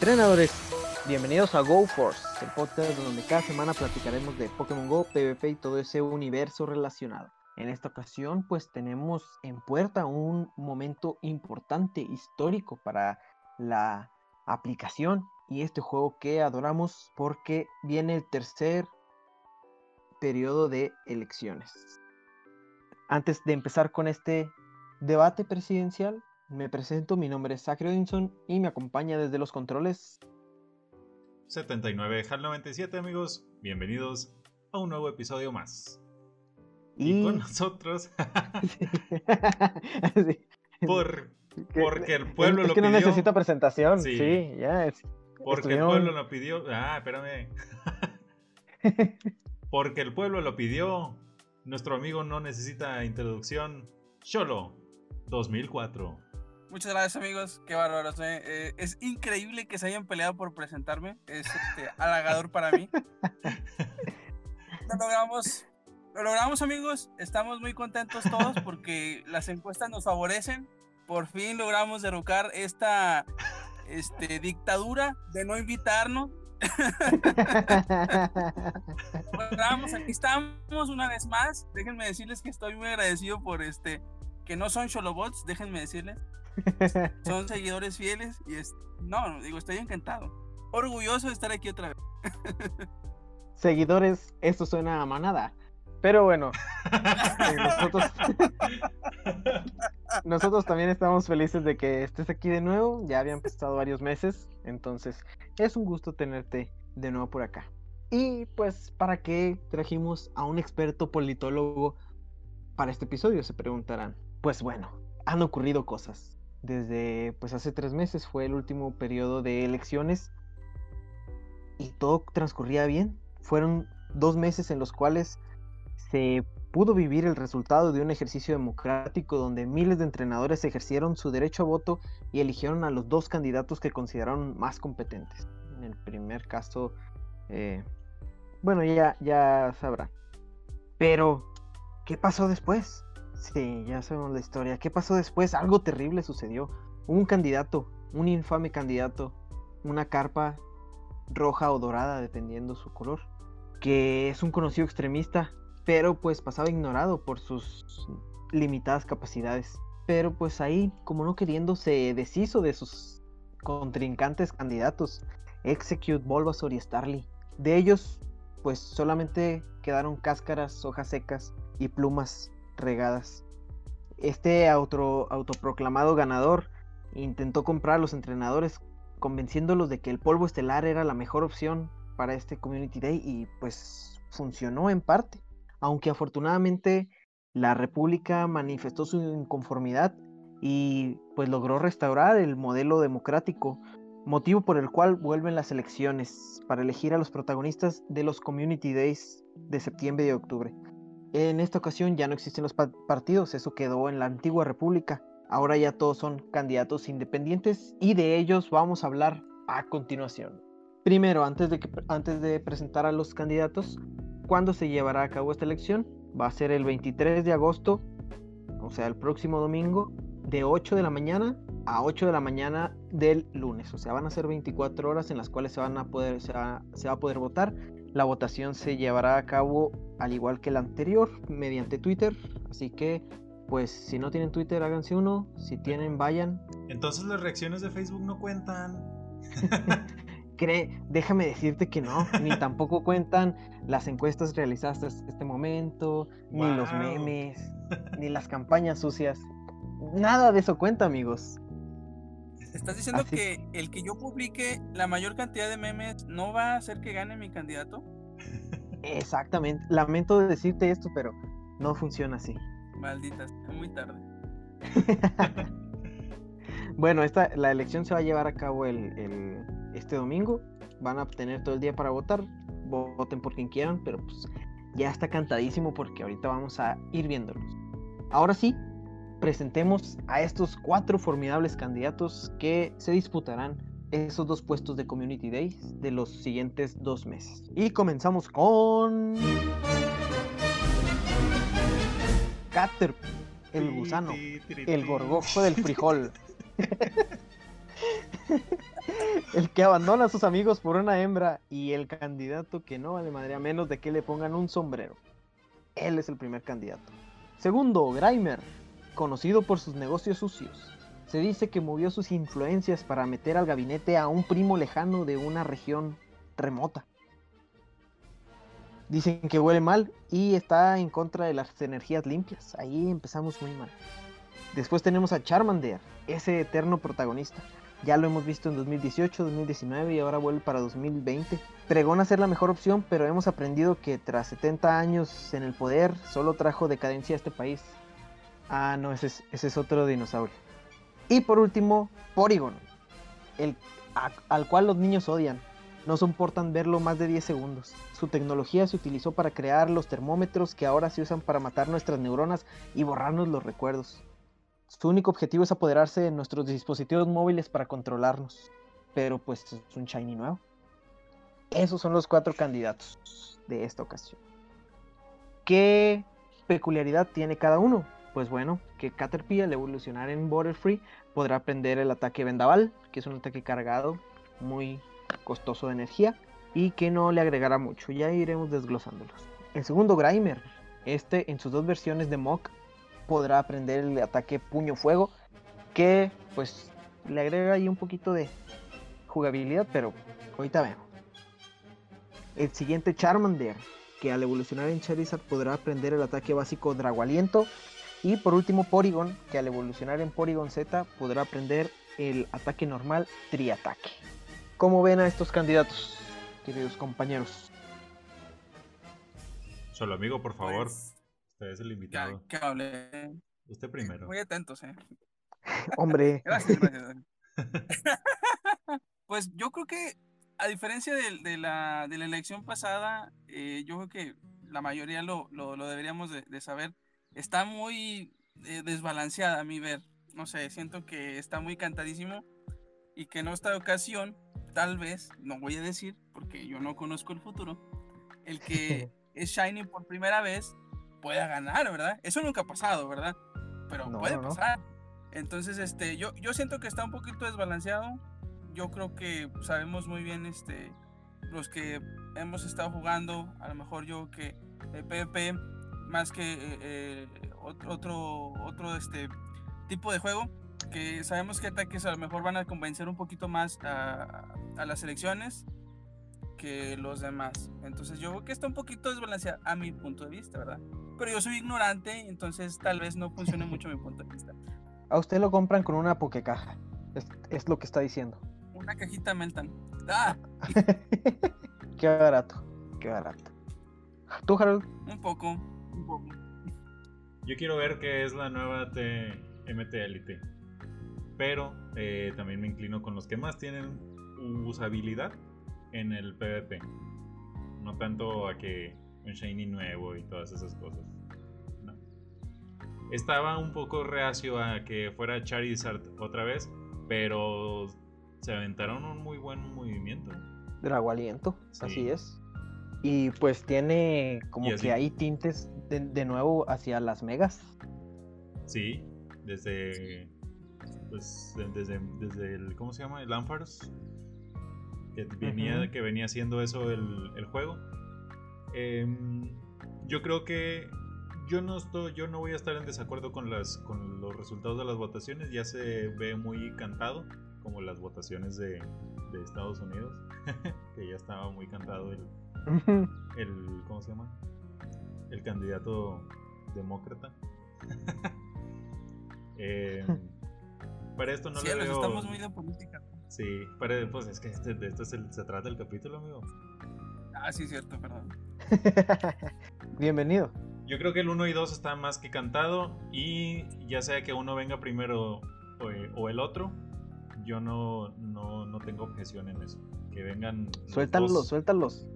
Entrenadores, bienvenidos a Go Force, el podcast donde cada semana platicaremos de Pokémon Go, PvP y todo ese universo relacionado. En esta ocasión, pues tenemos en puerta un momento importante, histórico para la aplicación y este juego que adoramos porque viene el tercer periodo de elecciones. Antes de empezar con este debate presidencial, me presento, mi nombre es Zachary Odinson y me acompaña desde los controles 79 HAL 97 amigos, bienvenidos a un nuevo episodio más. Y, con nosotros, Sí. por, porque el pueblo es lo que no pidió. necesita presentación, sí, Sí. ya es. Porque el pueblo lo pidió. Ah, espérame. Porque el pueblo lo pidió. Nuestro amigo no necesita introducción. Cholo 2004. Muchas gracias amigos, qué bárbaros. eh. Eh, es increíble que se hayan peleado por presentarme, es este, halagador para mí. Lo logramos, lo logramos amigos, estamos muy contentos todos porque las encuestas nos favorecen. Por fin logramos derrocar esta este, dictadura de no invitarnos. Lo logramos, aquí estamos una vez más. Déjenme decirles que estoy muy agradecido por este, que no son Cholobots, déjenme decirles son seguidores fieles y es, no, digo, estoy encantado. Orgulloso de estar aquí otra vez. Seguidores, esto suena a manada. Pero bueno, eh, nosotros, nosotros también estamos felices de que estés aquí de nuevo. Ya habían pasado varios meses, entonces es un gusto tenerte de nuevo por acá. Y pues, ¿para qué trajimos a un experto politólogo para este episodio? Se preguntarán. Pues bueno, han ocurrido cosas. Desde pues hace tres meses fue el último periodo de elecciones y todo transcurría bien. Fueron dos meses en los cuales se pudo vivir el resultado de un ejercicio democrático donde miles de entrenadores ejercieron su derecho a voto y eligieron a los dos candidatos que consideraron más competentes. En el primer caso, eh, bueno, ya, ya sabrán. Pero, ¿qué pasó después? Sí, ya sabemos la historia. ¿Qué pasó después? Algo terrible sucedió. Un candidato, un infame candidato, una carpa roja o dorada, dependiendo su color, que es un conocido extremista, pero pues pasaba ignorado por sus limitadas capacidades. Pero pues ahí, como no queriendo, se deshizo de sus contrincantes candidatos, Execute, Bulbasaur y Starly. De ellos, pues solamente quedaron cáscaras, hojas secas y plumas regadas. Este auto, autoproclamado ganador intentó comprar a los entrenadores convenciéndolos de que el polvo estelar era la mejor opción para este Community Day y pues funcionó en parte. Aunque afortunadamente la República manifestó su inconformidad y pues logró restaurar el modelo democrático, motivo por el cual vuelven las elecciones para elegir a los protagonistas de los Community Days de septiembre y octubre. En esta ocasión ya no existen los pa- partidos, eso quedó en la antigua república. Ahora ya todos son candidatos independientes y de ellos vamos a hablar a continuación. Primero, antes de, antes de presentar a los candidatos, ¿cuándo se llevará a cabo esta elección? Va a ser el 23 de agosto, o sea, el próximo domingo, de 8 de la mañana a 8 de la mañana del lunes. O sea, van a ser 24 horas en las cuales se, van a poder, se va a poder votar. La votación se llevará a cabo al igual que la anterior, mediante Twitter. Así que, pues, si no tienen Twitter, háganse uno. Si tienen, vayan. Entonces las reacciones de Facebook no cuentan. Cree, déjame decirte que no, ni tampoco cuentan las encuestas realizadas hasta este momento, ni los memes, ni las campañas sucias. Nada de eso cuenta, amigos. ¿Estás diciendo Así- que el que yo publique la mayor cantidad de memes no va a hacer que gane mi candidato? Exactamente. Lamento decirte esto, pero no funciona así. Malditas, es muy tarde. Bueno, esta, la elección se va a llevar a cabo el, el- este domingo. Van a tener todo el día para votar. Voten por quien quieran, pero pues ya está cantadísimo porque ahorita vamos a ir viéndolos. Ahora sí, presentemos a estos cuatro formidables candidatos que se disputarán esos dos puestos de Community Days de los siguientes dos meses. Y comenzamos con... Cater, el gusano, el gorgojo del frijol. el que abandona a sus amigos por una hembra y el candidato que no vale madre a menos de que le pongan un sombrero. Él es el primer candidato. Segundo, Grimer, conocido por sus negocios sucios. Se dice que movió sus influencias para meter al gabinete a un primo lejano de una región remota. Dicen que huele mal y está en contra de las energías limpias. Ahí empezamos muy mal. Después tenemos a Charmander, ese eterno protagonista. Ya lo hemos visto en 2018, 2019 y ahora vuelve para 2020. Pregona ser la mejor opción, pero hemos aprendido que tras 70 años en el poder solo trajo decadencia a este país. Ah, no, ese es, otro dinosaurio. Y por último, Porygon, el, al cual los niños odian. No soportan verlo más de 10 segundos. Su tecnología se utilizó para crear los termómetros que ahora se usan para matar nuestras neuronas y borrarnos los recuerdos. Su único objetivo es apoderarse de nuestros dispositivos móviles para controlarnos. Pero pues es un shiny nuevo. Esos son los cuatro candidatos de esta ocasión. ¿Qué peculiaridad tiene cada uno? Pues bueno, que Caterpie al evolucionar en Free podrá aprender el ataque Vendaval, que es un ataque cargado, muy costoso de energía, y que no le agregará mucho. Ya iremos desglosándolos. El segundo Grimer, este en sus dos versiones de Mock podrá aprender el ataque puño fuego, que pues le agrega ahí un poquito de jugabilidad, pero ahorita vemos. El siguiente Charmander, que al evolucionar en Charizard podrá aprender el ataque básico Dragualiento. Y por último Porygon, que al evolucionar en Porygon Z podrá aprender el ataque normal Triataque. ¿Cómo ven a estos candidatos, queridos compañeros? Solo amigo, por favor. Pues, Usted es el invitado. que hable. Usted primero. Muy atentos, eh. Hombre. gracias, gracias. pues yo creo que, a diferencia de, la, de la, elección pasada, eh, yo creo que la mayoría lo, lo, lo deberíamos de, saber. Está muy eh, desbalanceada a mi ver. No sé, siento que está muy cantadísimo y que en esta ocasión, tal vez, no voy a decir porque yo no conozco el futuro, el que es Shiny por primera vez pueda ganar, ¿verdad? Eso nunca ha pasado, ¿verdad? Pero puede pasar. Entonces, este, yo, yo siento que está un poquito desbalanceado. Yo creo que sabemos muy bien, este, los que hemos estado jugando, a lo mejor yo que el PvP, más que eh, eh, otro, otro este, tipo de juego, que sabemos que ataques a lo mejor van a convencer un poquito más a, a las elecciones que los demás. Entonces yo creo que está un poquito desbalanceado a mi punto de vista, ¿verdad? pero yo soy ignorante, entonces tal vez no funcione mucho mi punto de vista. A usted lo compran con una pokecaja, es, es lo que está diciendo. Una cajita Meltan. ¡Ah! qué barato, qué barato. ¿Tú, Harold? Un poco, un poco. Yo quiero ver qué es la nueva MT Elite. Pero eh, también me inclino con los que más tienen usabilidad en el PvP. No tanto a que un shiny nuevo y todas esas cosas. Estaba un poco reacio a que fuera Charizard otra vez, pero se aventaron un muy buen movimiento. Dragualiento, así es. Y pues tiene como que hay tintes de, nuevo hacia las megas. Sí, desde. Pues desde, desde el. ¿Cómo se llama? El Ampharos. Que venía, que venía haciendo eso el, el juego. Em, yo creo que yo no estoy, yo no voy a estar en desacuerdo con las con los resultados de las votaciones. Ya se ve muy cantado, como las votaciones de, Estados Unidos, que ya estaba muy cantado el, el ¿cómo se llama? El candidato demócrata. Em, para esto no sí, le veo... estamos muy de política. Sí, para, pues es que este, de esto se, se trata el capítulo, amigo. Ah, sí, cierto, perdón. Bienvenido. Yo creo que el 1 y 2 está más que cantado y ya sea que uno venga primero o, el otro, yo no, no, tengo objeción en eso. Que vengan. Suéltalos, suéltalos.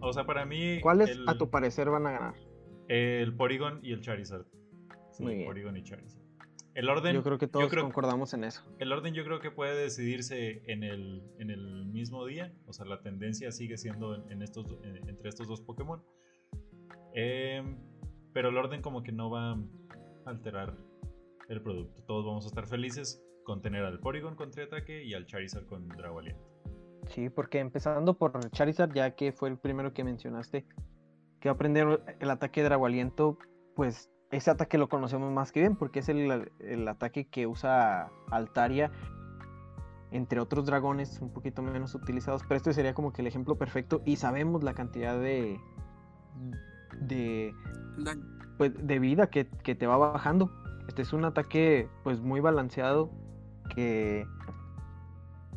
O sea, para mí. ¿Cuáles a tu parecer van a ganar? El Porygon y el Charizard. Sí, Muy bien. Porygon y Charizard. El orden. Yo creo que todos concordamos en eso. El orden yo creo que puede decidirse en el, en el mismo día. O sea, la tendencia sigue siendo en, estos, entre estos dos Pokémon. Em, pero el orden como que no va a alterar el producto. Todos vamos a estar felices con tener al Porygon con triataque y al Charizard con Drago Sí, porque empezando por Charizard, ya que fue el primero que mencionaste, que va a aprender el ataque de Drago Aliento, pues ese ataque lo conocemos más que bien, porque es el, el ataque que usa Altaria, entre otros dragones un poquito menos utilizados, pero este sería como que el ejemplo perfecto y sabemos la cantidad de, de, pues, de vida que, que te va bajando. Este es un ataque pues muy balanceado que,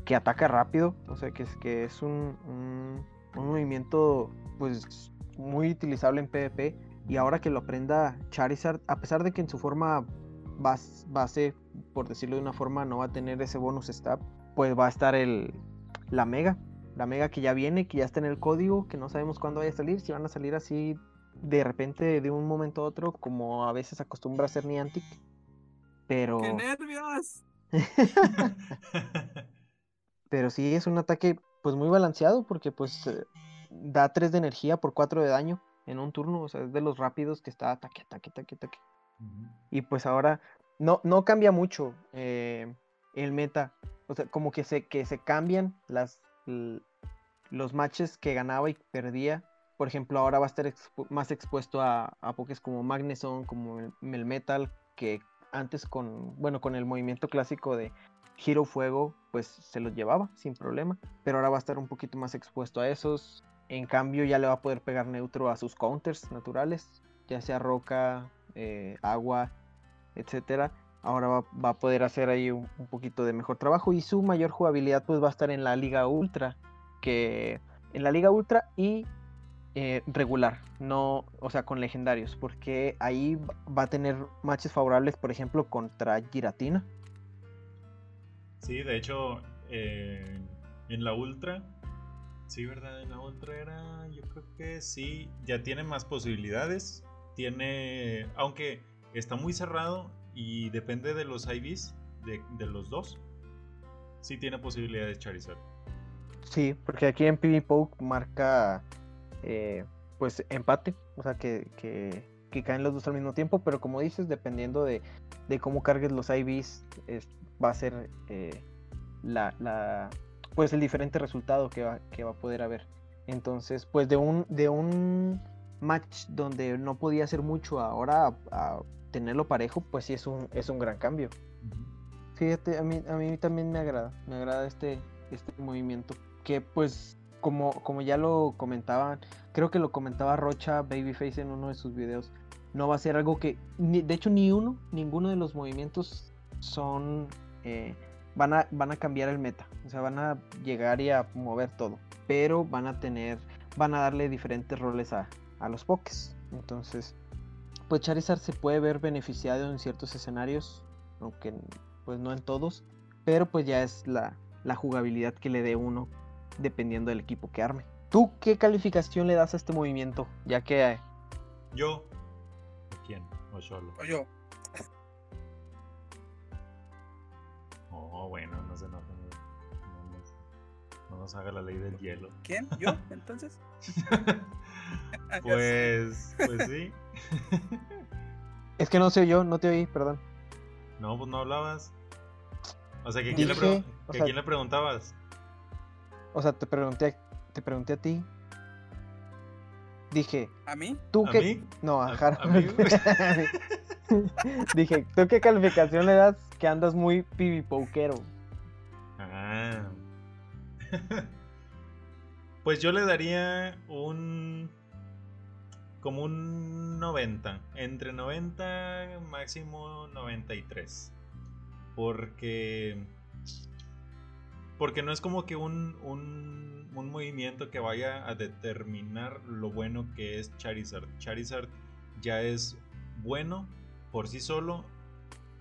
que ataca rápido, o sea que es, que es un, un, movimiento pues muy utilizable en PvP y ahora que lo aprenda Charizard, a pesar de que en su forma base, por decirlo de una forma, no va a tener ese bonus stab, pues va a estar el, la mega, la mega que ya viene, que ya está en el código, que no sabemos cuándo vaya a salir, si van a salir así de repente de un momento a otro, como a veces acostumbra a ser Niantic. Pero. ¡Qué nervios! pero sí es un ataque pues muy balanceado porque pues eh, da 3 de energía por 4 de daño en un turno, o sea, es de los rápidos que está ataque, ataque, ataque, ataque. Y pues ahora no, no cambia mucho eh, el meta, o sea, como que se, que se cambian las, los matches que ganaba y perdía por ejemplo, ahora va a estar más expuesto a, a pokés como Magneson, como el, Metal, que antes con, bueno, con el movimiento clásico de Giro Fuego, pues se los llevaba sin problema. Pero ahora va a estar un poquito más expuesto a esos. En cambio, ya le va a poder pegar neutro a sus counters naturales, ya sea roca, eh, agua, etcétera. Ahora va, a poder hacer ahí un, poquito de mejor trabajo y su mayor jugabilidad pues va a estar en la Liga Ultra, que en la Liga Ultra y eh, regular, no, o sea, con legendarios, porque ahí va a tener matches favorables, por ejemplo, contra Giratina. Sí, de hecho, eh, en la Ultra, sí, ¿verdad? En la Ultra era, yo creo que sí, ya tiene más posibilidades, tiene, aunque está muy cerrado y depende de los IVs, de, de los dos, sí tiene posibilidades Charizard. Sí, porque aquí en PvPoke marca eh, pues empate, o sea que, caen los dos al mismo tiempo, pero como dices, dependiendo de, cómo cargues los IVs, va a ser eh, la, pues el diferente resultado que va, que va a poder haber. Entonces, pues de un, de un match donde no podía hacer mucho, ahora a, tenerlo parejo, pues sí es un, es un gran cambio. Fíjate, a mí, a mí también me agrada, me agrada este, este movimiento, que pues como, como ya lo comentaban, creo que lo comentaba Rocha Babyface en uno de sus videos, no va a ser algo que, de hecho ni uno, ninguno de los movimientos son, eh, van, a, van a cambiar el meta, o sea, van a llegar y a mover todo, pero van a tener, van a darle diferentes roles a, a los pokés, entonces, pues Charizard se puede ver beneficiado en ciertos escenarios, aunque pues no en todos, pero pues ya es la, la jugabilidad que le dé uno dependiendo del equipo que arme. ¿Tú qué calificación le das a este movimiento? Ya que... Yo. ¿Quién? ¿O solo? O yo. Bueno, no se enojen. No, nos haga la ley del hielo. ¿Quién? ¿Yo? Entonces. pues, pues sí. es que no sé yo, no te oí, perdón. No, pues no hablabas. O sea, ¿que quién, le, ¿quién le preguntabas? O sea, te pregunté, te pregunté a ti. Dije. ¿A mí? ¿Tú ¿A qué? Mí? No, a, Dije, ¿tú qué calificación le das que andas muy pibipokero? Ah. pues yo le daría un. Como un 90. Entre 90, máximo 93. Porque porque no es como que un, un, un, movimiento que vaya a determinar lo bueno que es Charizard. Charizard ya es bueno por sí solo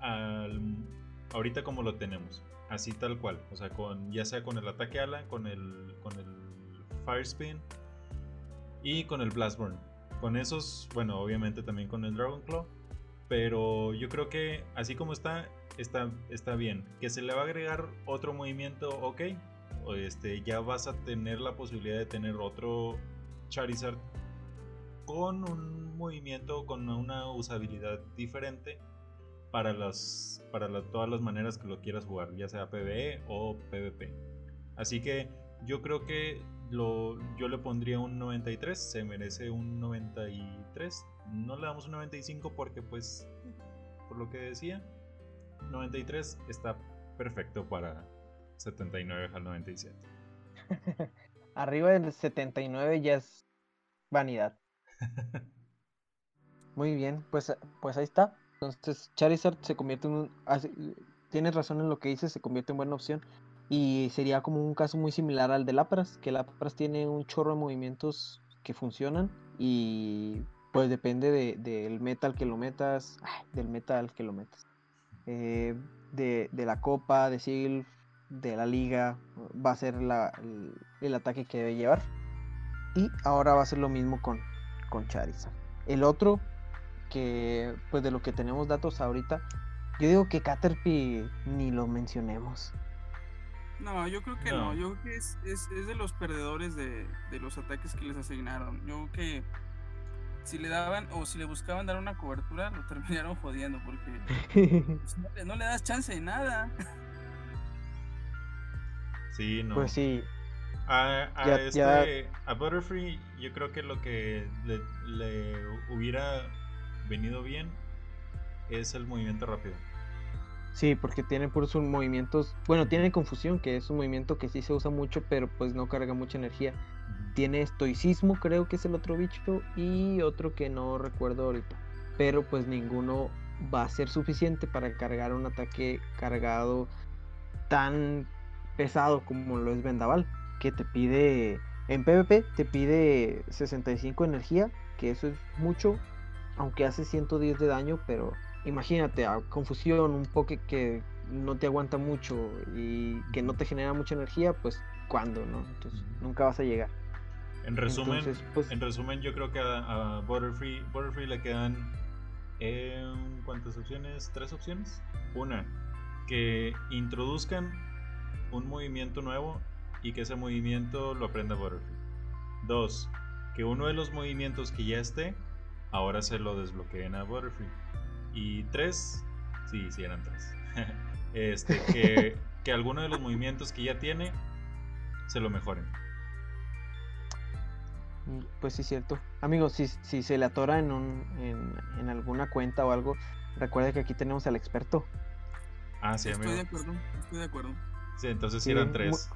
ahorita como lo tenemos. Así tal cual. O sea, con, ya sea con el ataque ala, con el, con el Fire Spin y con el Blastburn. Con esos, bueno, obviamente también con el Dragon Claw. Pero yo creo que así como está, está, está bien. Que se le va a agregar otro movimiento, ok. O este, ya vas a tener la posibilidad de tener otro Charizard con un movimiento, con una usabilidad diferente para, las, para todas las maneras que lo quieras jugar, ya sea PvE o PvP. Así que yo creo que lo, yo le pondría un 93, se merece un 93. No le damos un 95 porque pues, por lo que decía, 93 está perfecto para 79 al 97. Arriba del 79 ya es vanidad. Muy bien, pues, pues ahí está. Entonces Charizard se convierte en un... Tienes razón en lo que dices, se convierte en buena opción. Y sería como un caso muy similar al de Lapras, que Lapras tiene un chorro de movimientos que funcionan y pues depende del de, metal que lo metas, del metal que lo metas. Eh, de, la copa, de Silph, de la liga, va a ser el, ataque que debe llevar. Y ahora va a ser lo mismo con, con Charizard. El otro, que pues de lo que tenemos datos ahorita, yo digo que Caterpie ni lo mencionemos. No, yo creo que no. Yo creo que es, de los perdedores de, los ataques que les asignaron. Yo creo que si le daban o si le buscaban dar una cobertura, lo terminaron jodiendo porque pues, no, le das chance de nada. Sí, no. Pues sí. A, este, a Butterfree, yo creo que lo que le hubiera venido bien es el movimiento rápido. Sí, porque tiene por sus movimientos, bueno, tiene confusión, que es un movimiento que sí se usa mucho, pero pues no carga mucha energía. Tiene estoicismo, creo que es el otro bicho, y otro que no recuerdo ahorita. Pero pues ninguno va a ser suficiente para cargar un ataque cargado tan pesado como lo es Vendaval, que te pide, en PvP te pide 65 energía, que eso es mucho, aunque hace 110 de daño, pero imagínate, a confusión, un poke que no te aguanta mucho y que no te genera mucha energía, pues ¿cuándo, no? Entonces nunca vas a llegar. En resumen, pues en resumen yo creo que a, Butterfree, Butterfree le quedan eh, ¿cuántas opciones? ¿Tres opciones? Una, que introduzcan un movimiento nuevo y que ese movimiento lo aprenda Butterfree. Dos, que uno de los movimientos que ya esté, ahora se lo desbloqueen a Butterfree. Y tres, sí, sí eran tres. este, que, que alguno de los movimientos que ya tiene se lo mejoren. Pues sí, cierto. Amigos, si, si se le atora en, un, en, en, alguna cuenta o algo, recuerde que aquí tenemos al experto. Ah, sí, amigo. Estoy de acuerdo, estoy de acuerdo. Sí, entonces sí, eran tres.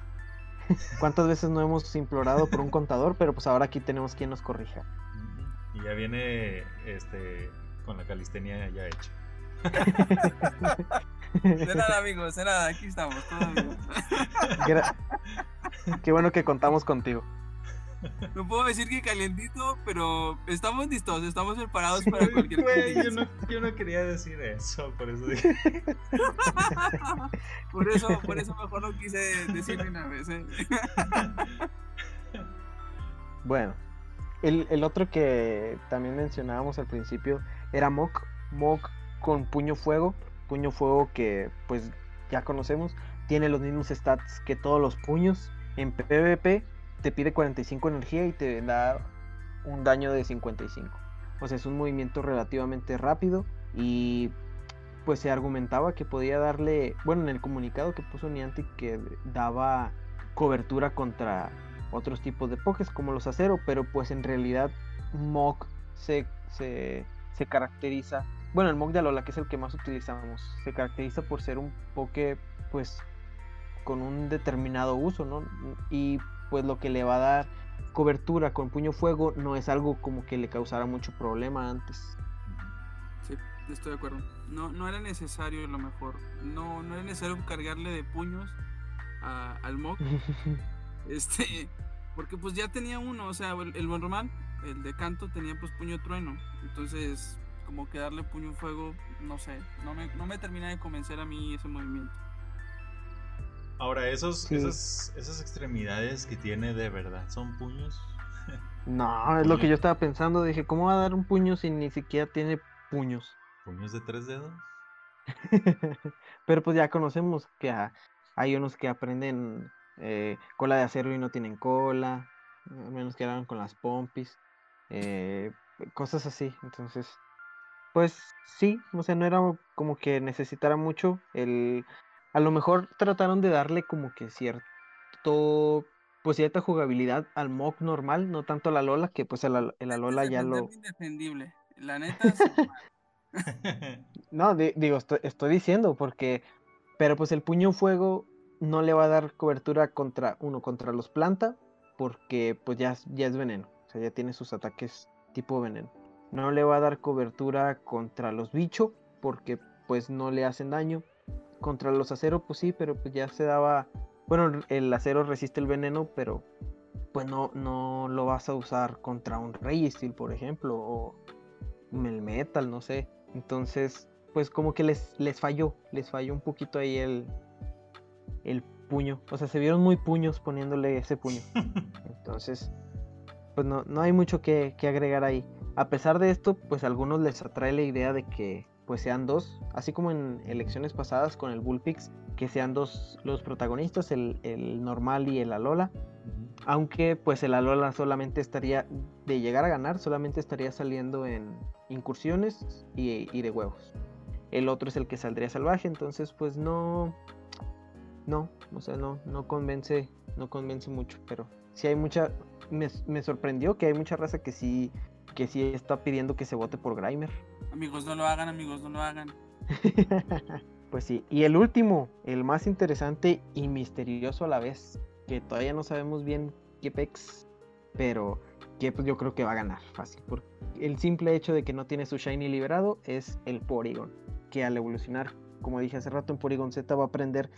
¿Cuántas veces no hemos implorado por un contador? Pero pues ahora aquí tenemos quien nos corrija. Y ya viene este con la calistenia ya hecha. de nada, amigos, de nada, aquí estamos. Qué bueno que contamos contigo. No puedo decir que calientito, pero estamos listos, estamos preparados para cualquier cosa. Yo no, yo no quería decir eso, por eso dije. por eso, por eso mejor no quise decirlo una vez. ¿eh? Bueno, el, el, otro que también mencionábamos al principio era Mok. Mok con puño fuego. Puño fuego que pues ya conocemos. Tiene los mismos stats que todos los puños. En PvP te pide 45 energía y te da un daño de 55. O sea, es un movimiento relativamente rápido y pues se argumentaba que podía darle, bueno, en el comunicado que puso Niantic que daba cobertura contra otros tipos de pokés como los acero, pero pues en realidad Mok se, se se caracteriza, bueno, el Mog de Alola, que es el que más utilizamos, se caracteriza por ser un poke, pues, con un determinado uso, ¿no? Y pues lo que le va a dar cobertura con puño fuego no es algo como que le causara mucho problema antes. Sí, estoy de acuerdo. No, no era necesario a lo mejor. No, no era necesario cargarle de puños al Mog. este, porque pues ya tenía uno, o sea, el, el Bonroman el de canto tenía pues puño trueno. Entonces, como que darle puño fuego, no sé, no me, no me termina de convencer a mí ese movimiento. Ahora, esos, esas, esas extremidades que tiene de verdad, ¿son puños? No, es lo que yo estaba pensando. Dije, ¿cómo va a dar un puño si ni siquiera tiene puños? ¿Puños de tres dedos? Pero pues ya conocemos que hay unos que aprenden eh, cola de acero y no tienen cola, al menos que hagan con las pompis. Eh, cosas así. Entonces, pues sí, o sea, no era como que necesitara mucho. El, a lo mejor trataron de darle como que cierto pues cierta jugabilidad al mock normal, no tanto a la Lola, que pues el, el Alola ya lo... Indefendible. La neta, No, di- digo, estoy, estoy diciendo porque, pero pues el puño fuego no le va a dar cobertura contra, uno, contra los planta, porque pues ya, ya es veneno, o sea, ya tiene sus ataques tipo veneno. No le va a dar cobertura contra los bichos, porque pues no le hacen daño. Contra los acero, pues sí, pero pues ya se daba, bueno, el acero resiste el veneno, pero pues no, no lo vas a usar contra un Registeel, por ejemplo, o el Metal, no sé. Entonces, pues como que les, les falló, les falló un poquito ahí el, el puño. O sea, se vieron muy puños poniéndole ese puño. Entonces, pues no, no hay mucho que, que agregar ahí. A pesar de esto, pues a algunos les atrae la idea de que pues sean dos, así como en elecciones pasadas con el Bullpix, que sean dos los protagonistas, el, el normal y el Alola. Aunque pues el Alola solamente estaría, de llegar a ganar, solamente estaría saliendo en incursiones y, y de huevos. El otro es el que saldría salvaje, entonces pues no, no, o sea, no, no convence, no convence mucho, pero sí hay mucha, me, me sorprendió que hay mucha raza que sí, que sí está pidiendo que se vote por Grimer. Amigos, no lo hagan, amigos, no lo hagan. pues sí, y el último, el más interesante y misterioso a la vez, que todavía no sabemos bien qué pex, pero que pues, yo creo que va a ganar fácil. Por el simple hecho de que no tiene su Shiny liberado es el Porygon, que al evolucionar, como dije hace rato, en Porygon Z va a aprender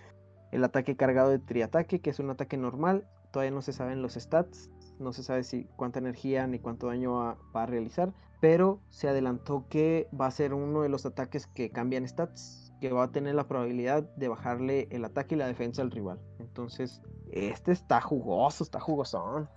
el ataque cargado de triataque, que es un ataque normal. Todavía no se saben los stats, no se sabe si cuánta energía ni cuánto daño va, va a realizar, pero se adelantó que va a ser uno de los ataques que cambian stats, que va a tener la probabilidad de bajarle el ataque y la defensa al rival. Entonces, este está jugoso, está jugosón.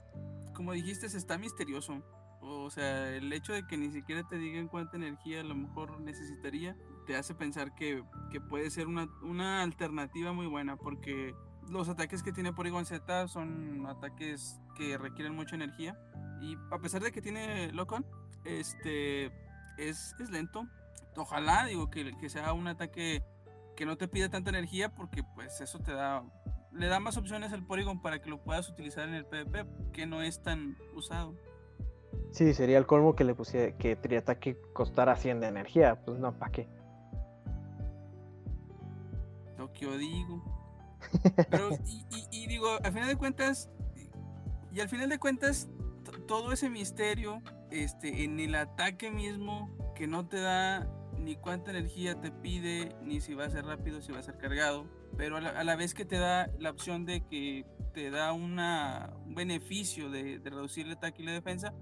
Como dijiste, está misterioso. O sea, el hecho de que ni siquiera te digan cuánta energía a lo mejor necesitaría, te hace pensar que, que puede ser una, una alternativa muy buena, porque los ataques que tiene Porygon Z son ataques que requieren mucha energía. Y a pesar de que tiene Locon, este es, es lento. Ojalá, digo, que, que sea un ataque que no te pida tanta energía, porque pues eso te da le da más opciones al Porygon para que lo puedas utilizar en el PvP, que no es tan usado. Sí, sería el colmo que le pusiera que Triataque costara 100 de energía. Pues no, ¿para qué? Yo digo. Pero, y, y, y, digo, al final de cuentas, y al final de cuentas, todo ese misterio este, en el ataque mismo, que no te da ni cuánta energía te pide, ni si va a ser rápido, si va a ser cargado, pero a la, a la vez que te da la opción de que te da una, un beneficio de, de, reducir el ataque y la defensa,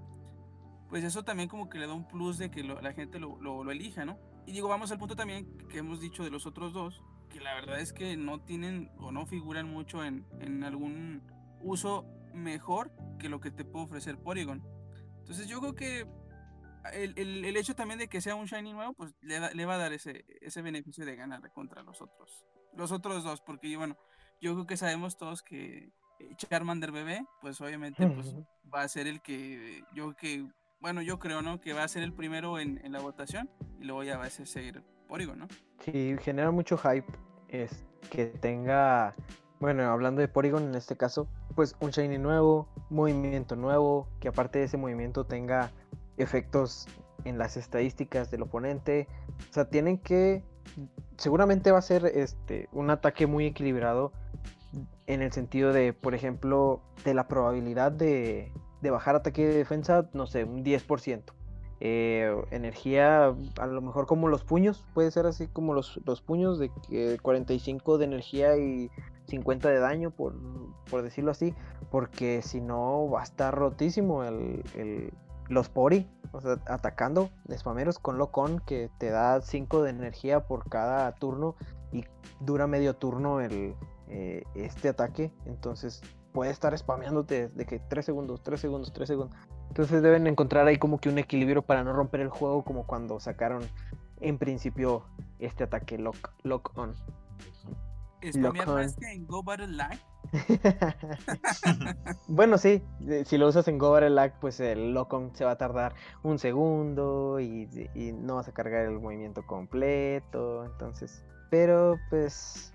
pues eso también como que le da un plus de que lo, la gente lo, lo, lo, elija, ¿no? Y digo, vamos al punto también que hemos dicho de los otros dos, que la verdad es que no tienen o no figuran mucho en, en algún uso mejor que lo que te puede ofrecer Porygon. Entonces yo creo que el, el, el, hecho también de que sea un Shiny nuevo, pues le, da, le va a dar ese, ese beneficio de ganar contra los otros. Los otros dos, porque bueno, yo creo que sabemos todos que Charmander bebé, pues obviamente pues, va a ser el que yo que, bueno, yo creo, ¿no? Que va a ser el primero en, la votación y luego ya va a ser Porygon, ¿no? Sí, genera mucho hype es que tenga, bueno, hablando de Porygon en este caso, pues un Shiny nuevo, movimiento nuevo, que aparte de ese movimiento tenga efectos en las estadísticas del oponente. O sea, tienen que. Seguramente va a ser este, un ataque muy equilibrado en el sentido de, por ejemplo, de la probabilidad de, de bajar ataque y defensa, no sé, un 10%. Eh, energía, a lo mejor como los puños, puede ser así como los, los puños de eh, 45 de energía y 50 de daño, por, por decirlo así, porque si no va a estar rotísimo el, el, los Pori, o sea, atacando spameros con Locon que te da 5 de energía por cada turno y dura medio turno el, eh, este ataque, entonces puede estar spameándote de que 3 segundos, 3 segundos, 3 segundos. Entonces deben encontrar ahí como que un equilibrio para no romper el juego como cuando sacaron en principio este ataque lock, lock on. ¿Spamear más que en Go Battle Lag? bueno, sí, si lo usas en Go Battle Lag, pues el lock on se va a tardar un segundo y, y no vas a cargar el movimiento completo. Entonces, pero pues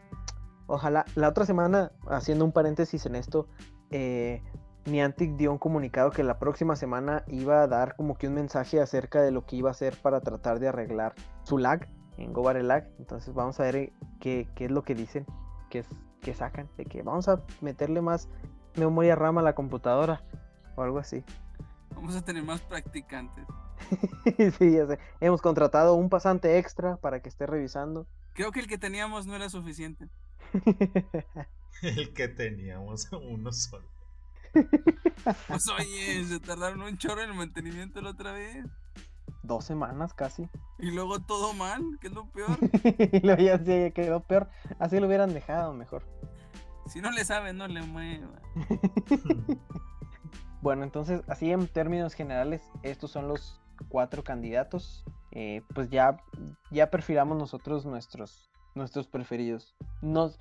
ojalá, la otra semana, haciendo un paréntesis en esto, eh, Niantic dio un comunicado que la próxima semana iba a dar como que un mensaje acerca de lo que iba a hacer para tratar de arreglar su lag en lag. Entonces vamos a ver eh, qué, qué es lo que dicen, qué, es, qué sacan, de que vamos a meterle más memoria RAM a la computadora o algo así. Vamos a tener más practicantes. sí, ya sé. Hemos contratado un pasante extra para que esté revisando. Creo que el que teníamos no era suficiente. el que teníamos uno solo. Pues oye, se tardaron un chorro en el mantenimiento la otra vez. Dos semanas casi. Y luego todo mal, que es lo peor. y luego ya se quedó peor. Así lo hubieran dejado mejor. Si no le sabe, no le mueva. bueno, entonces, así en términos generales, estos son los cuatro candidatos. Eh, pues ya, ya perfilamos nosotros nuestros, nuestros preferidos. Nos,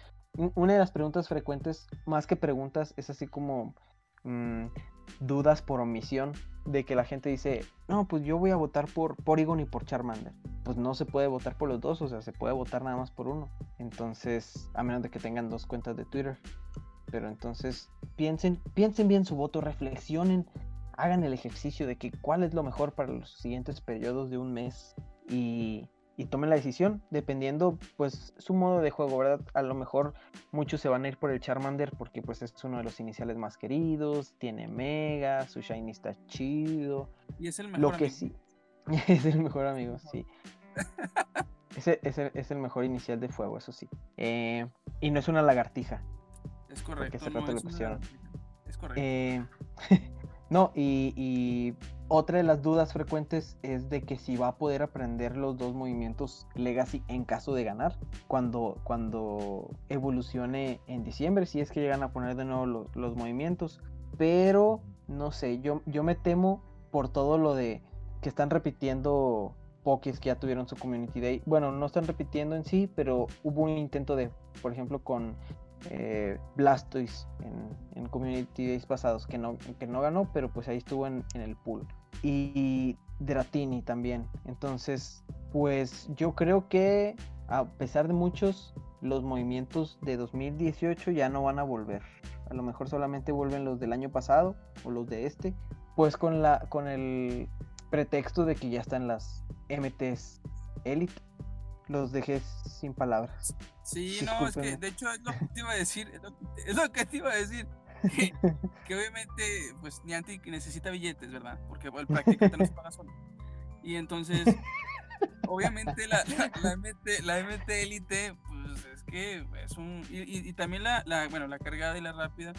una de las preguntas frecuentes, más que preguntas, es así como Mm, dudas por omisión de que la gente dice, no, pues yo voy a votar por Porygon y por Charmander. Pues no se puede votar por los dos, o sea, se puede votar nada más por uno. Entonces, a menos de que tengan dos cuentas de Twitter. Pero entonces, piensen, piensen bien su voto, reflexionen, hagan el ejercicio de que cuál es lo mejor para los siguientes periodos de un mes. Y y tomen la decisión dependiendo pues su modo de juego, ¿verdad? A lo mejor muchos se van a ir por el Charmander porque pues es uno de los iniciales más queridos, tiene Mega, su Shiny está chido. Y es el mejor Lo que sí, es el mejor amigo, sí. Ese es el, mejor inicial de fuego, eso sí. Eh, y no es una lagartija. Es correcto. no es, es correcto. Eh, no, y otra de las dudas frecuentes es de que si va a poder aprender los dos movimientos Legacy en caso de ganar, cuando, cuando evolucione en diciembre, si es que llegan a poner de nuevo los movimientos. Pero, no sé, yo, yo me temo por todo lo de que están repitiendo Pokés que ya tuvieron su Community Day. Bueno, no están repitiendo en sí, pero hubo un intento de, por ejemplo, con eh, Blastoise en, Community Days pasados, que no, que no ganó, pero pues ahí estuvo en, el pool. Y Dratini también. Entonces, pues yo creo que a pesar de muchos, los movimientos de 2018 ya no van a volver. A lo mejor solamente vuelven los del año pasado o los de este. Pues con, la, con el pretexto de que ya están las MTs Elite los dejé sin palabras. Sí, no, es que de hecho es lo que te iba a decir, es lo, que te iba a decir. Que, obviamente, pues Niantic necesita billetes, ¿verdad? Porque el practicante no se paga solo. Y entonces, obviamente la, la, MT, la MT Elite, pues es que es un. Y, y, también la, la, bueno, la cargada y la rápida,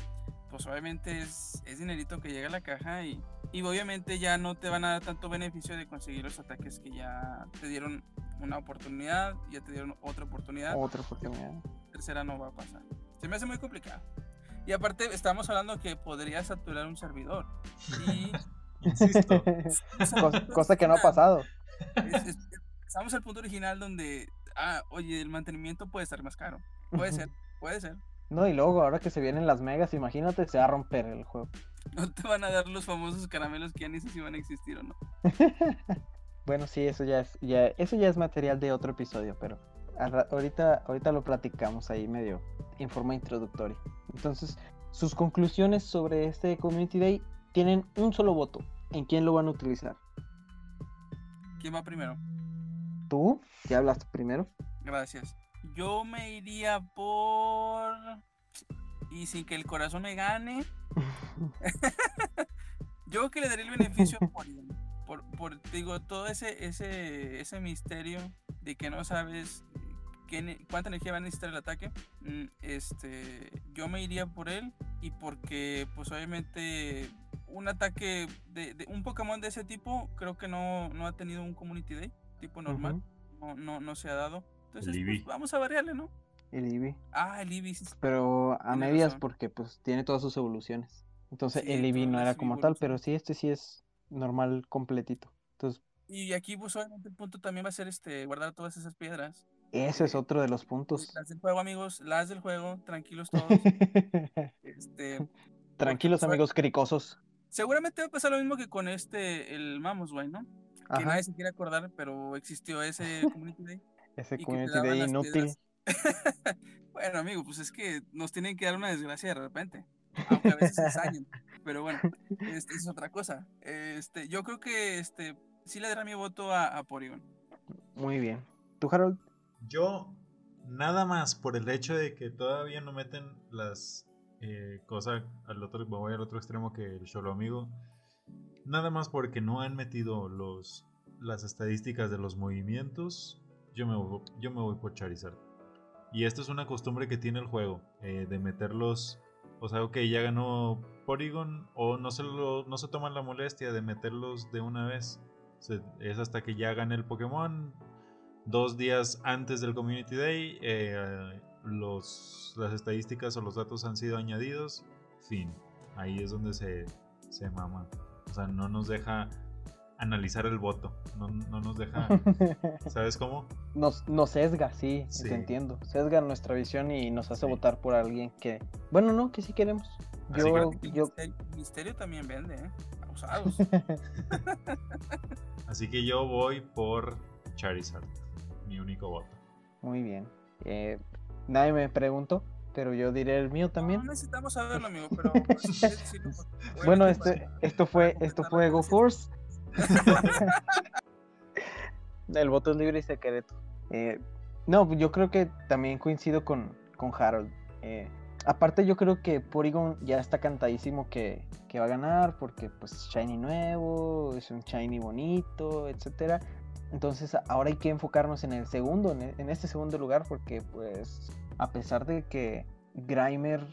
pues obviamente es, es dinerito que llega a la caja y, y obviamente ya no te van a dar tanto beneficio de conseguir los ataques que ya te dieron una oportunidad, ya te dieron otra oportunidad. Otra oportunidad. Tercera no va a pasar. Se me hace muy complicado. Y aparte, estamos hablando que podría saturar un servidor. Y. Insisto. cosa, que no ha pasado. estamos al punto original donde. Ah, oye, el mantenimiento puede estar más caro. Puede ser, puede ser. No, y luego, ahora que se vienen las megas, imagínate, se va a romper el juego. No te van a dar los famosos caramelos que ya ni sé si van a existir o no. Bueno, sí, eso ya es, ya, eso ya es material de otro episodio, pero ahorita, ahorita lo platicamos ahí medio en forma introductoria. Entonces, sus conclusiones sobre este Community Day tienen un solo voto. ¿En quién lo van a utilizar? ¿Quién va primero? ¿Tú? ¿Ya hablaste primero? Gracias. Yo me iría por... Y sin que el corazón me gane. Yo que le daré el beneficio por, digo, todo ese, ese, ese misterio de que no sabes qué, cuánta energía va a necesitar el ataque, mm, este, yo me iría por él y porque, pues obviamente, un ataque de, un Pokémon de ese tipo, creo que no, no ha tenido un Community Day tipo normal, no, no, no, se ha dado. Entonces, pues, vamos a variarle, ¿no? El Eevee. Ah, el Eevee. Pero a medias porque pues tiene todas sus evoluciones. Entonces el Eevee no era como tal, pero sí, este sí es normal completito. Entonces, y aquí pues obviamente el punto también va a ser este guardar todas esas piedras. Ese es otro de los puntos. Las del juego, amigos, las del juego, tranquilos todos. este, tranquilos, pues, amigos cricosos. Seguramente va a pasar lo mismo que con este, el Mamoswine, ¿no? Que nadie se quiere acordar, pero existió ese Community Day. ese Community Day inútil. bueno, amigo, pues es que nos tienen que dar una desgracia de repente. Aunque a veces se ensañen. Pero bueno, este es otra cosa. Este, yo creo que este sí le dará mi voto a, a Porygon. Muy bien. ¿Tú, Harold? Yo, nada más por el hecho de que todavía no meten las eh, cosas al otro, me voy al otro extremo que el solo amigo. Nada más porque no han metido los las estadísticas de los movimientos, yo me, voy- yo me voy por Charizard. Y esto es una costumbre que tiene el juego, eh, de meterlos, o sea, ok, ya ganó Porygon, o no se, lo, no se toman la molestia de meterlos de una vez. Se- es hasta que ya gane el Pokémon, dos días antes del Community Day, eh, los, las estadísticas o los datos han sido añadidos, fin. Ahí es donde se, se mama. O sea, no nos deja analizar el voto. No, no nos deja. ¿Sabes cómo? Nos, nos sesga, sí, Sí. te entiendo. Sesga nuestra visión y nos hace Sí. votar por alguien que. Bueno, no, que sí queremos. Yo, yo, misterio, misterio también vende, ¿eh? Abusados. Así que yo voy por Charizard. Mi único voto. Muy bien. Eh, nadie me preguntó, pero yo diré el mío también. No necesitamos saberlo, amigo, pero. Bueno, este, esto fue, esto fue Go. Force. El voto es libre y secreto. Eh, no, yo creo que también coincido con, con Harold. Eh, aparte, yo creo que Porygon ya está cantadísimo que, que va a ganar porque pues Shiny nuevo, es un Shiny bonito, etcétera. Entonces ahora hay que enfocarnos en el segundo, en, e- en este segundo lugar, porque pues a pesar de que Grimer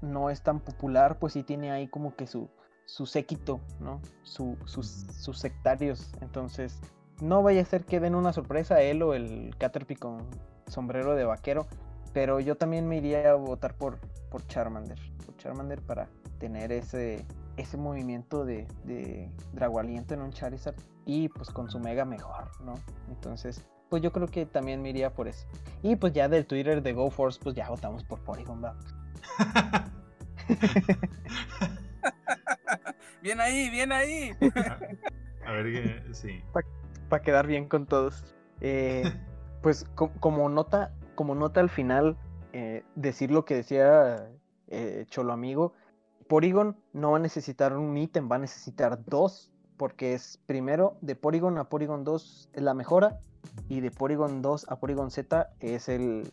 no es tan popular, pues sí tiene ahí como que su, su séquito, ¿no? Su- sus, sus sectarios. Entonces, no vaya a ser que den una sorpresa a él o el Caterpie con sombrero de vaquero. Pero yo también me iría a votar por, por Charmander. Por Charmander para tener ese, ese movimiento de, de Drago Aliento en un Charizard. Y pues con su Mega mejor, ¿no? Entonces, pues yo creo que también me iría por eso. Y pues ya del Twitter de GoForce, pues ya votamos por Porygon, ¿va? Bien ahí, bien ahí. A ver que. Sí. para quedar bien con todos. Eh, pues co- como nota, como nota al final, eh, decir lo que decía eh, Cholo Amigo, Porygon no va a necesitar un ítem, va a necesitar dos, porque es primero de Porygon a Porygon 2 es la mejora, y de Porygon 2 a Porygon Z es el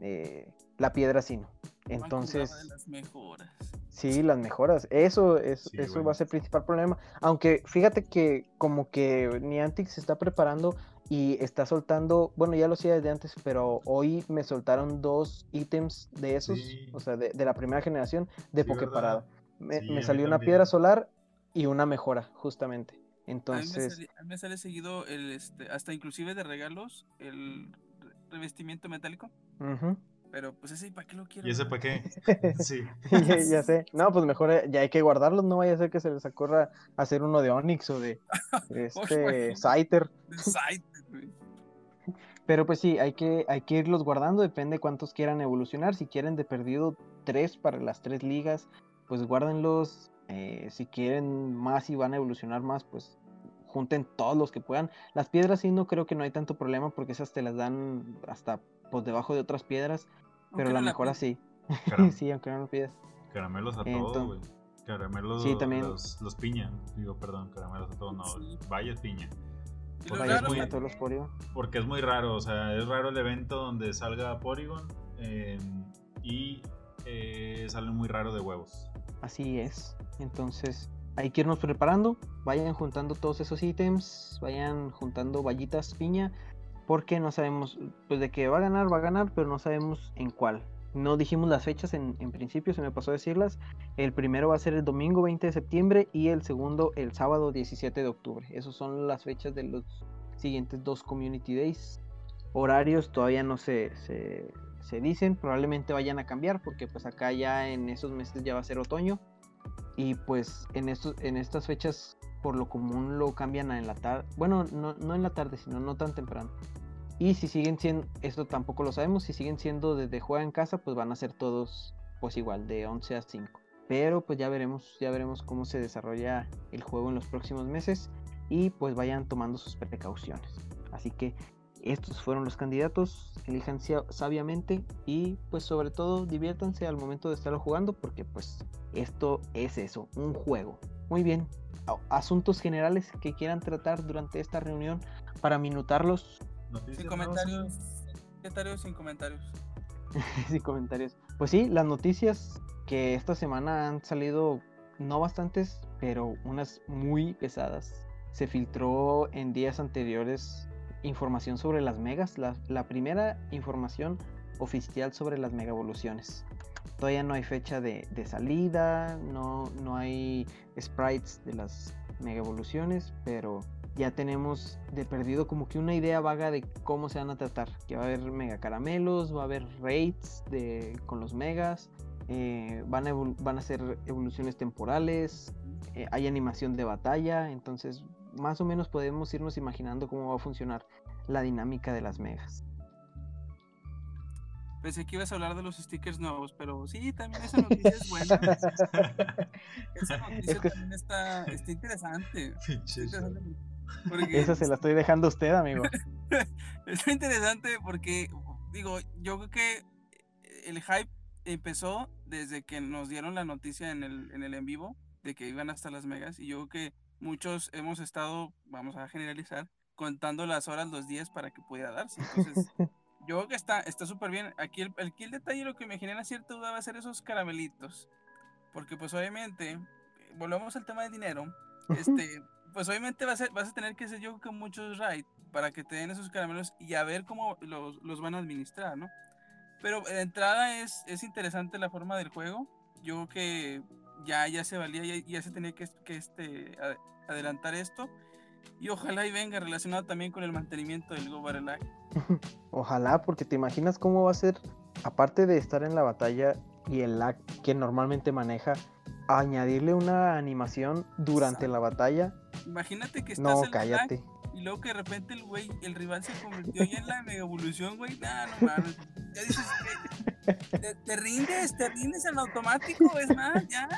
eh, la piedra sino. Entonces, de las mejoras. Sí, las mejoras. Eso, es, Sí, eso va a ser el principal problema. Aunque fíjate que como que Niantic se está preparando y está soltando, bueno, ya lo hacía desde antes, pero hoy me soltaron dos ítems de esos, Sí. o sea, de, de la primera generación de Sí, Poképarada. Me, Sí, salió una también. piedra solar y una mejora, justamente. A mí, me Entonces, sale, a mí me sale seguido el, este, hasta inclusive de regalos, el re- revestimiento metálico. ujú. Pero pues ese, ¿para qué lo quiero? ¿Y ese para qué? Sí. ya, ya sé. No, pues mejor eh, ya hay que guardarlos, no vaya a ser que se les ocurra hacer uno de Onix o de este. Scyther. De Scyther, güey. Pero pues sí, hay que, hay que irlos guardando, depende cuántos quieran evolucionar. Si quieren de perdido tres para las tres ligas, pues guárdenlos. Eh, si quieren más y van a evolucionar más, pues junten todos los que puedan. Las piedras sí no creo que no hay tanto problema porque esas te las dan hasta por debajo de otras piedras. Pero Aunque la no mejora piden. sí. Caram- sí, aunque no lo pidas. Caramelos a Enton- todo, güey. Caramelos Sí, también. Los, los piña. Digo, perdón, caramelos a todo, no. Sí. Vaya piña. Pues los vaya, raros muy- todos los. Porque es muy raro, o sea, es raro el evento donde salga Porygon eh, y eh, sale muy raro de huevos. Así es. Entonces, hay que irnos preparando. Vayan juntando todos esos ítems. Vayan juntando vallitas piña. Porque no sabemos, pues de que va a ganar, va a ganar, pero no sabemos en cuál. No dijimos las fechas en, en principio, se me pasó a decirlas. El primero va a ser el domingo 20 de septiembre y el segundo el sábado 17 de octubre. Esas son las fechas de los siguientes dos Community Days. Horarios todavía no se, se, se dicen, probablemente vayan a cambiar porque pues acá ya en esos meses ya va a ser otoño. Y pues en, estos, en estas fechas por lo común lo cambian a en la tarde. Bueno, no, no en la tarde, sino no tan temprano. Y si siguen siendo, esto tampoco lo sabemos, si siguen siendo desde juega en casa, pues van a ser todos pues igual, de 11 a 5. Pero pues ya veremos, ya veremos cómo se desarrolla el juego en los próximos meses y pues vayan tomando sus precauciones. Así que estos fueron los candidatos, elijan sabiamente y pues sobre todo diviértanse al momento de estarlo jugando porque pues esto es eso, un juego. Muy bien, asuntos generales que quieran tratar durante esta reunión para minutarlos. Sin comentarios, comentarios sin comentarios. sin comentarios. Pues sí, las noticias que esta semana han salido no bastantes, pero unas muy pesadas. Se filtró en días anteriores información sobre las megas, la, primera información oficial sobre las mega evoluciones. Todavía no hay fecha de, salida, no, no hay sprites de las mega evoluciones, pero ya tenemos de perdido como que una idea vaga de cómo se van a tratar. Que va a haber mega caramelos, va a haber raids de, con los megas, eh, van, a van a ser evoluciones temporales, eh, hay animación de batalla, entonces más o menos podemos irnos imaginando cómo va a funcionar la dinámica de las megas. Pensé que ibas a hablar de los stickers nuevos, pero sí, también esa noticia es buena. esa noticia también está, interesante. esa se la estoy dejando a usted, amigo. está interesante porque, digo, yo creo que el hype empezó desde que nos dieron la noticia en el en, el en vivo de que iban hasta las megas y yo creo que muchos hemos estado, vamos a generalizar, contando las horas, los días para que pudiera darse. Entonces, yo creo que está súper bien. Aquí el, aquí el detalle, lo que me genera cierta duda va a ser esos caramelitos. Porque pues obviamente, volvemos al tema del dinero, este, pues obviamente vas a, vas a tener que hacer yo con muchos raids para que te den esos caramelos y a ver cómo los, los van a administrar, ¿no? Pero de entrada es, es interesante la forma del juego. Yo creo que ya, ya se valía, ya, ya se tenía que, que este, adelantar esto. Y ojalá y venga relacionado también con el mantenimiento del Go Battle Lag. Ojalá, porque te imaginas cómo va a ser, aparte de estar en la batalla y el lag que normalmente maneja, añadirle una animación durante la batalla. Imagínate que estás no, en cállate. Lag y luego que de repente el güey, el rival se convirtió ya en la mega evolución, güey. Nah, no mames. Ya dices que te, te, rindes, te rindes en automático, es más, ya.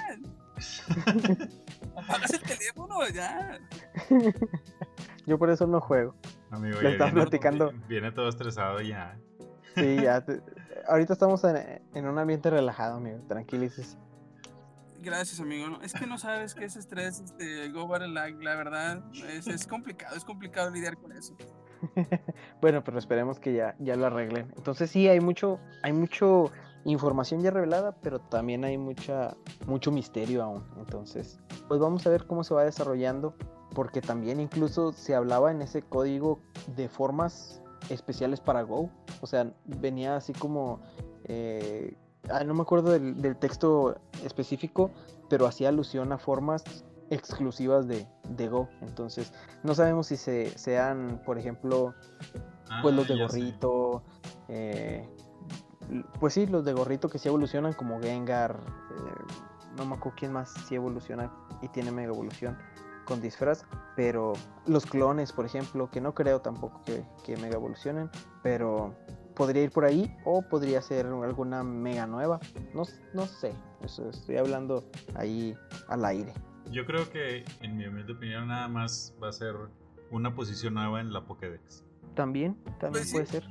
Apagas el teléfono, ya. Yo por eso no juego. Amigo, Le estás platicando. Viene todo estresado ya. Sí, ya. Ahorita estamos en, un ambiente relajado, amigo. Tranquilícese. Gracias, amigo. Es que no sabes qué es estrés, este, Go Battle Lag, la verdad. Es, es complicado, es complicado lidiar con eso. bueno, pero esperemos que ya, ya lo arreglen. Entonces sí, hay mucho, hay mucho información ya revelada, pero también hay mucha, mucho misterio aún. Entonces, pues vamos a ver cómo se va desarrollando, porque también incluso se hablaba en ese código de formas especiales para Go. O sea, venía así como... Eh, no me acuerdo del, texto específico, pero hacía alusión a formas exclusivas de, Go. Entonces, no sabemos si se, sean, por ejemplo, pues los ah, de gorrito, eh, pues sí, los de gorrito que sí evolucionan como Gengar, eh, no me acuerdo quién más sí evoluciona y tiene mega evolución con disfraz, pero los clones, por ejemplo, que no creo tampoco que, mega evolucionen, pero podría ir por ahí o podría ser alguna mega nueva, no, no sé, eso estoy hablando ahí al aire. Yo creo que, en mi humilde opinión, nada más va a ser una posición nueva en la Pokédex. También, también pues puede ser.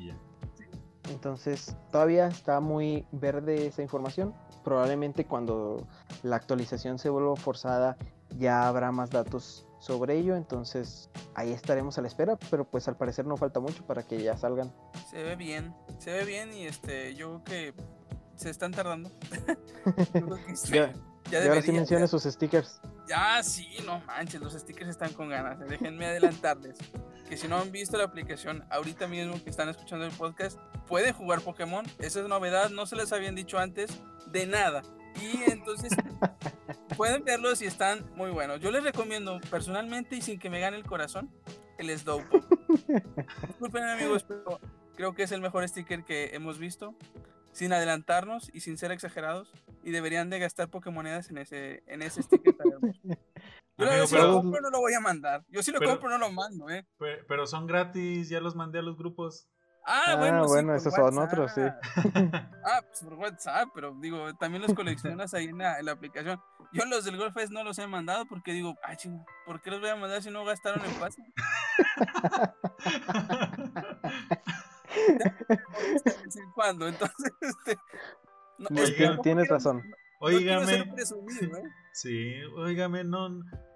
Entonces, todavía está muy verde esa información. Probablemente cuando la actualización se vuelva forzada ya habrá más datos sobre ello. Entonces, ahí estaremos a la espera. Pero pues al parecer no falta mucho para que ya salgan. Se ve bien, se ve bien y este, yo creo que se están tardando. ya, y ahora sí menciona sus stickers. Ya, sí, no manches, los stickers están con ganas. Déjenme adelantarles que si no han visto la aplicación ahorita mismo que están escuchando el podcast, pueden jugar Pokémon. Esa es novedad, no se les habían dicho antes de nada. Y entonces pueden verlos si están muy buenos. Yo les recomiendo personalmente y sin que me gane el corazón, el Slowpoke. Disculpen amigos, pero creo que es el mejor sticker que hemos visto. Sin adelantarnos y sin ser exagerados. Y deberían de gastar Pokémonedas en ese, en ese sticker Yo si lo compro no lo voy a mandar. Yo si lo compro no lo mando, ¿eh? Pero, son gratis, ya los mandé a los grupos. Ah, ah bueno, bueno, esos son otros, sí. Ah, pues por WhatsApp, pero digo, también los coleccionas ahí en la, aplicación. Yo los del Golf no los he mandado porque digo, ah, ching, ¿por qué los voy a mandar si no gastaron en pase? cuándo, entonces, este, no, No, es que Oigan. no tienes razón. no Óigame. presumido, ¿eh? Sí, óigame, no,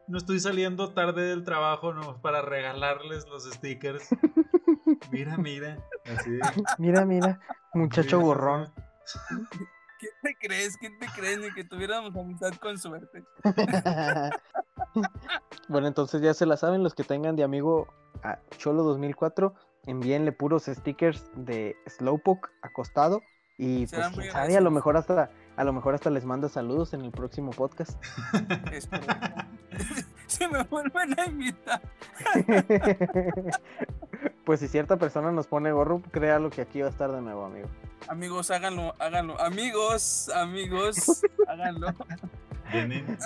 no estoy saliendo tarde del trabajo no para regalarles los stickers. Mira, mira. Así Mira, mira, muchacho sí, gorrón. ¿Quién te crees? ¿Quién te crees? Ni que tuviéramos amistad con suerte. bueno, entonces ya se la saben, los que tengan de amigo a Cholo 2004, envíenle puros stickers de Slowpoke acostado y Serán pues quién sabe, a lo mejor hasta a lo mejor hasta les manda saludos en el próximo podcast. Espero. Se me vuelven a invitar. pues si cierta persona nos pone gorro, créalo que aquí va a estar de nuevo, amigo. Amigos, háganlo, háganlo. Amigos, amigos, háganlo. Vienen.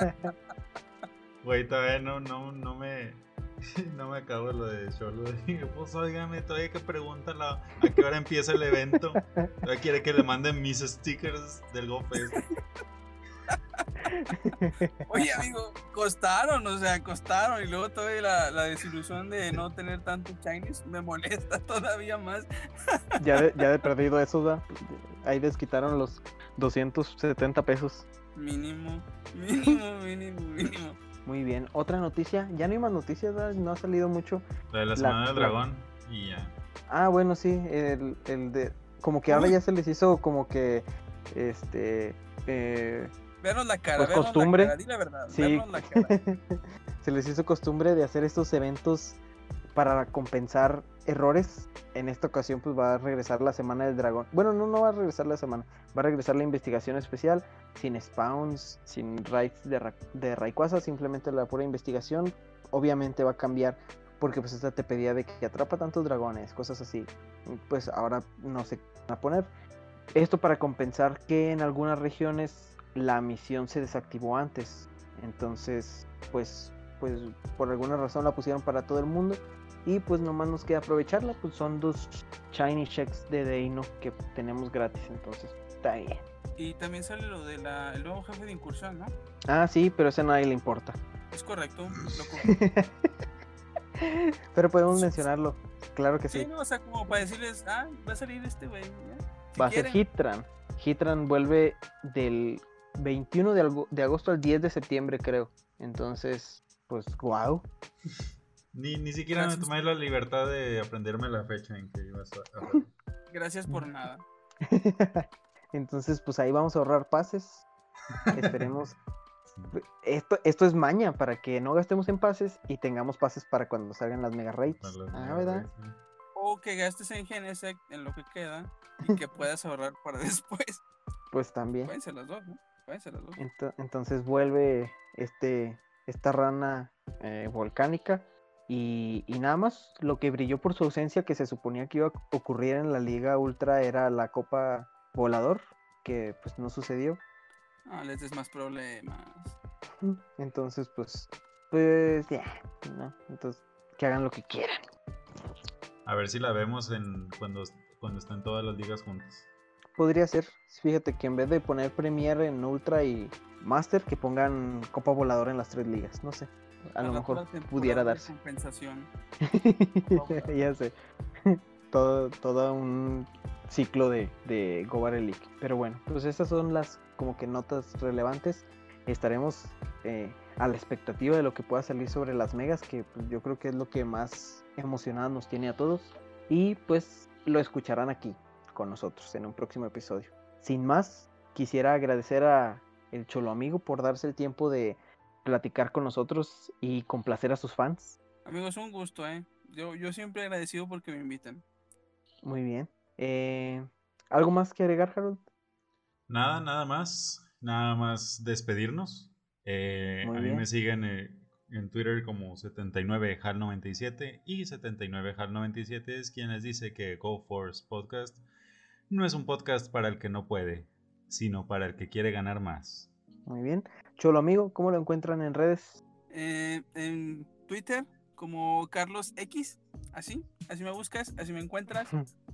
Güey, todavía no, no, no me. No me acabo lo de Cholo. Dije, Pues óigame, todavía que pregunta la, a qué hora empieza el evento. Todavía quiere que le manden mis stickers del GoFest. Oye, amigo, costaron, o sea, costaron. Y luego todavía la, la desilusión de no tener tanto Chinese me molesta todavía más. ya, de, ya de perdido eso, ¿da? ahí desquitaron los 270 pesos. Mínimo, mínimo, mínimo, mínimo. Muy bien. Otra noticia, ya no hay más noticias, no ha salido mucho. La de la La- semana del la- dragón. Y ya. Ah, bueno, sí, el, el de... Como que ahora ya se les hizo como que, este... eh, Vernos la cara, Pues vernos costumbre. la cara, di la verdad, Sí. vernos la cara. se les hizo costumbre de hacer estos eventos para compensar errores. En esta ocasión pues va a regresar la Semana del Dragón. Bueno, no, no va a regresar la semana. Va a regresar la investigación especial, sin spawns, sin raids de, Ra- de Rayquaza, simplemente la pura investigación. Obviamente va a cambiar porque pues esta te pedía de que atrapa tantos dragones, cosas así. Pues ahora no qué van a poner. Esto para compensar que en algunas regiones la misión se desactivó antes. Entonces, pues, pues por alguna razón la pusieron para todo el mundo. Y pues nomás nos queda aprovecharla. Pues son dos shiny checks de Deino que tenemos gratis. Entonces, está bien. Y también sale lo del nuevo jefe de incursión, ¿no? Ah, sí, pero ese a nadie le importa. Es correcto, loco. pero podemos mencionarlo. Claro que Sí, sí. no, o sea, como para decirles, ah, va a salir este güey. si Va a ser. Hitran. Hitran vuelve del 21 de, algo- de agosto al 10 de septiembre, creo. Entonces, pues, wow. Ni, ni siquiera Gracias. me tomé la libertad de aprenderme la fecha en que ibas a. a. Gracias por nada. Entonces, pues ahí vamos a ahorrar pases. Esperemos. Esto, esto es maña para que no gastemos en pases y tengamos pases para cuando salgan las mega raids. Ah, Mega ¿verdad? Sí. O que gastes en Genesect en lo que queda y que puedas ahorrar para después. Pues también. Pueden ser las dos, ¿no? Pueden ser las dos. Ento- entonces vuelve este esta rana eh, volcánica y, y nada más lo que brilló por su ausencia que se suponía que iba a ocurrir en la liga ultra era la copa volador que pues no sucedió. No les des más problemas. entonces pues pues ya no entonces que hagan lo que quieran. A ver si la vemos en cuando, cuando estén todas las ligas juntas. podría ser. Fíjate que en vez de poner premier en ultra y master que pongan copa volador en las tres ligas no sé a lo mejor pudiera darse Compensación. ya sé. Todo, todo un ciclo de, de Gobar League. Pero bueno, pues estas son las como que notas relevantes. Estaremos eh, a la expectativa de lo que pueda salir sobre las megas, que pues, yo creo que es lo que más emocionados nos tiene a todos. Y pues lo escucharán aquí con nosotros en un próximo episodio. Sin más, quisiera agradecer a el Cholo Amigo por darse el tiempo de platicar con nosotros y complacer a sus fans. Amigos, un gusto, ¿eh? Yo, yo siempre agradecido porque me invitan. Muy bien. Eh, ¿Algo más que agregar, Harold? Nada, nada más. Nada más despedirnos. Eh, a mí bien. me siguen eh, en Twitter como 79HAL97 y 79HAL97 es quien les dice que Go Force Podcast no es un podcast para el que no puede, sino para el que quiere ganar más. Muy bien. Cholo amigo, ¿cómo lo encuentran en redes? Eh, en Twitter, como Carlos X, así, así me buscas, así me encuentras.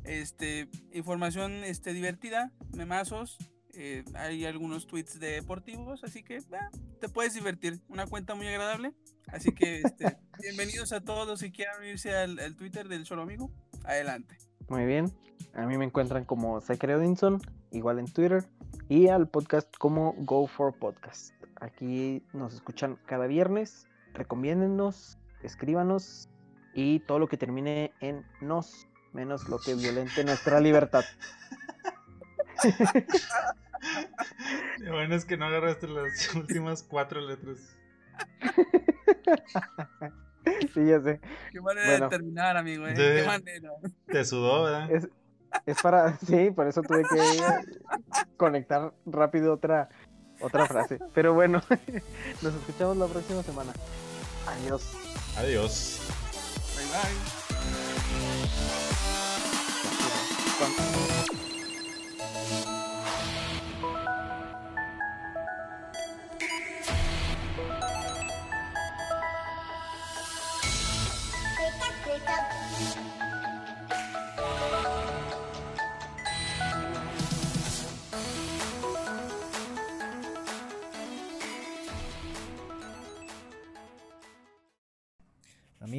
Este, información este, divertida, memazos, eh, hay algunos tweets deportivos, así que bah, te puedes divertir. Una cuenta muy agradable, Así que este, bienvenidos a todos. Si quieren unirse al, al Twitter del Solo Amigo, adelante. Muy bien. A mí me encuentran como Zachary Odinson, igual en Twitter, y al podcast como Go for Podcast. Aquí nos escuchan cada viernes. Recomiéndennos, escríbanos y todo lo que termine en nos, menos lo que violente nuestra libertad. Lo bueno es que no agarraste las últimas cuatro letras. sí, ya sé. Qué manera Bueno. de terminar, amigo. ¿eh? Sí. Qué manera. Te sudó, ¿verdad? Es, es para. Sí, por eso tuve que conectar rápido otra, otra frase. Pero bueno, nos escuchamos la próxima semana. Adiós. Adiós. Bye bye.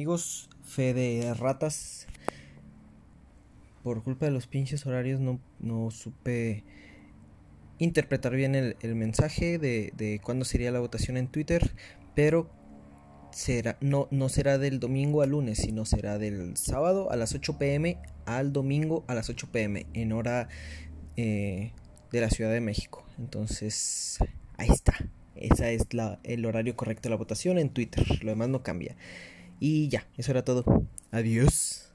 Amigos, fe de ratas. Por culpa de los pinches horarios no, supe interpretar bien el, mensaje de, de cuándo sería la votación en Twitter, pero será, no, no será del domingo al lunes, sino será del sábado a las 8 pm al domingo a las 8 pm en hora eh, de la Ciudad de México. Entonces, ahí está. Ese es el horario correcto de la votación en Twitter. Lo demás no cambia. Y ya, eso era todo. Adiós.